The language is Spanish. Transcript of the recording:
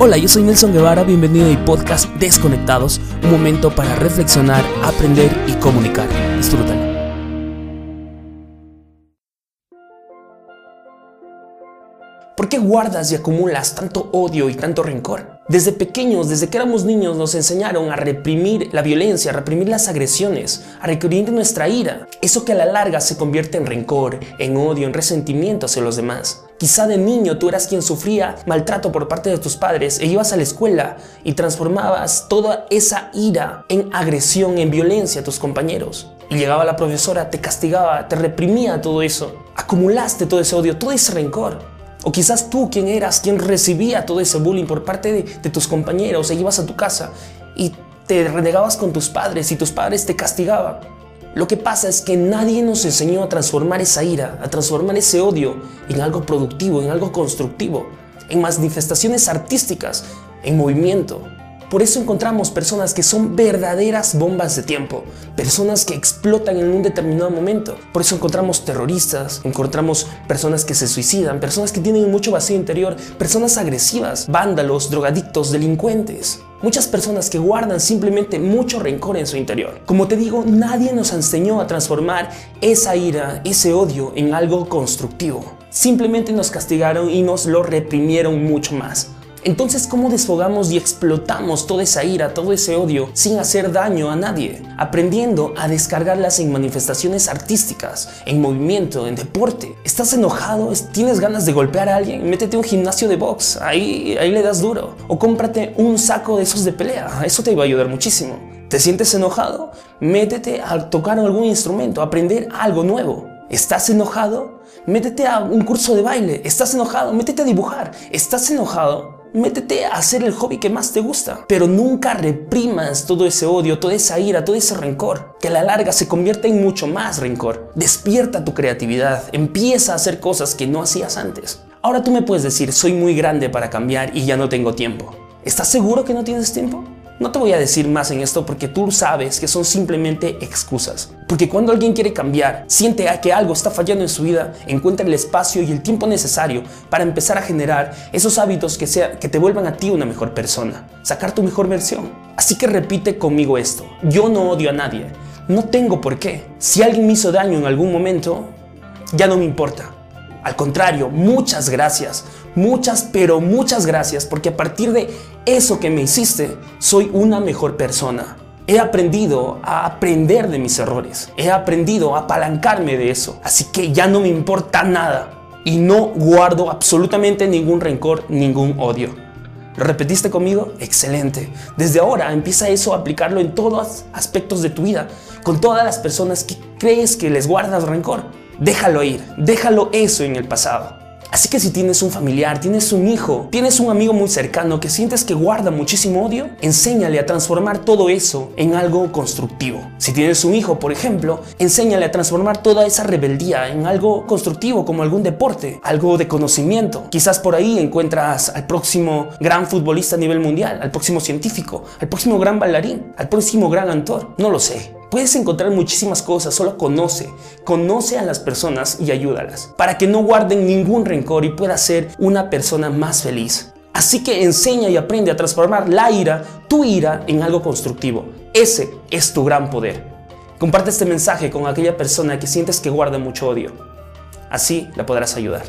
Hola, yo soy Nelson Guevara, bienvenido a mi podcast Desconectados, un momento para reflexionar, aprender y comunicar. Disfrútalo. ¿Por qué guardas y acumulas tanto odio y tanto rencor? Desde pequeños, desde que éramos niños, nos enseñaron a reprimir la violencia, a reprimir las agresiones, a reprimir nuestra ira. Eso que a la larga se convierte en rencor, en odio, en resentimiento hacia los demás. Quizá de niño tú eras quien sufría maltrato por parte de tus padres e ibas a la escuela y transformabas toda esa ira en agresión, en violencia a tus compañeros. Y llegaba la profesora, te castigaba, te reprimía todo eso. Acumulaste todo ese odio, todo ese rencor. O quizás tú, quien eras, quien recibía todo ese bullying por parte de, tus compañeros, e ibas a tu casa y te renegabas con tus padres y tus padres te castigaban. Lo que pasa es que nadie nos enseñó a transformar esa ira, a transformar ese odio en algo productivo, en algo constructivo, en manifestaciones artísticas, en movimiento. Por eso encontramos personas que son verdaderas bombas de tiempo, personas que explotan en un determinado momento. Por eso encontramos terroristas, encontramos personas que se suicidan, personas que tienen mucho vacío interior, personas agresivas, vándalos, drogadictos, delincuentes. Muchas personas que guardan simplemente mucho rencor en su interior. Como te digo, nadie nos enseñó a transformar esa ira, ese odio en algo constructivo. Simplemente nos castigaron y nos lo reprimieron mucho más. Entonces, ¿cómo desfogamos y explotamos toda esa ira, todo ese odio sin hacer daño a nadie? Aprendiendo a descargarlas en manifestaciones artísticas, en movimiento, en deporte. ¿Estás enojado? ¿Tienes ganas de golpear a alguien? Métete a un gimnasio de box, ahí, ahí le das duro. O cómprate un saco de esos de pelea, eso te va a ayudar muchísimo. ¿Te sientes enojado? Métete a tocar algún instrumento, aprender algo nuevo. ¿Estás enojado? Métete a un curso de baile. ¿Estás enojado? Métete a dibujar. ¿Estás enojado? Métete a hacer el hobby que más te gusta, pero nunca reprimas todo ese odio, toda esa ira, todo ese rencor, que a la larga se convierte en mucho más rencor. Despierta tu creatividad, empieza a hacer cosas que no hacías antes. Ahora tú me puedes decir, soy muy grande para cambiar y ya no tengo tiempo. ¿Estás seguro que no tienes tiempo? No te voy a decir más en esto porque tú sabes que son simplemente excusas. Porque cuando alguien quiere cambiar, siente que algo está fallando en su vida, encuentra el espacio y el tiempo necesario para empezar a generar esos hábitos que, sea, que te vuelvan a ti una mejor persona, sacar tu mejor versión. Así que repite conmigo esto, yo no odio a nadie, no tengo por qué. Si alguien me hizo daño en algún momento, ya no me importa. Al contrario, muchas gracias, muchas, pero muchas gracias, porque a partir de eso que me hiciste, soy una mejor persona. He aprendido a aprender de mis errores, he aprendido a apalancarme de eso, así que ya no me importa nada y no guardo absolutamente ningún rencor, ningún odio. ¿Lo repetiste conmigo? Excelente. Desde ahora empieza eso a aplicarlo en todos aspectos de tu vida, con todas las personas que crees que les guardas rencor. Déjalo ir, déjalo eso en el pasado. Así que si tienes un familiar, tienes un hijo, tienes un amigo muy cercano que sientes que guarda muchísimo odio, enséñale a transformar todo eso en algo constructivo. Si tienes un hijo, por ejemplo, enséñale a transformar toda esa rebeldía en algo constructivo como algún deporte, algo de conocimiento. Quizás por ahí encuentras al próximo gran futbolista a nivel mundial, al próximo científico, al próximo gran bailarín, al próximo gran actor. No lo sé. Puedes encontrar muchísimas cosas, solo conoce, conoce a las personas y ayúdalas, para que no guarden ningún rencor y puedas ser una persona más feliz. Así que enseña y aprende a transformar la ira, tu ira, en algo constructivo. Ese es tu gran poder. Comparte este mensaje con aquella persona que sientes que guarda mucho odio. Así la podrás ayudar.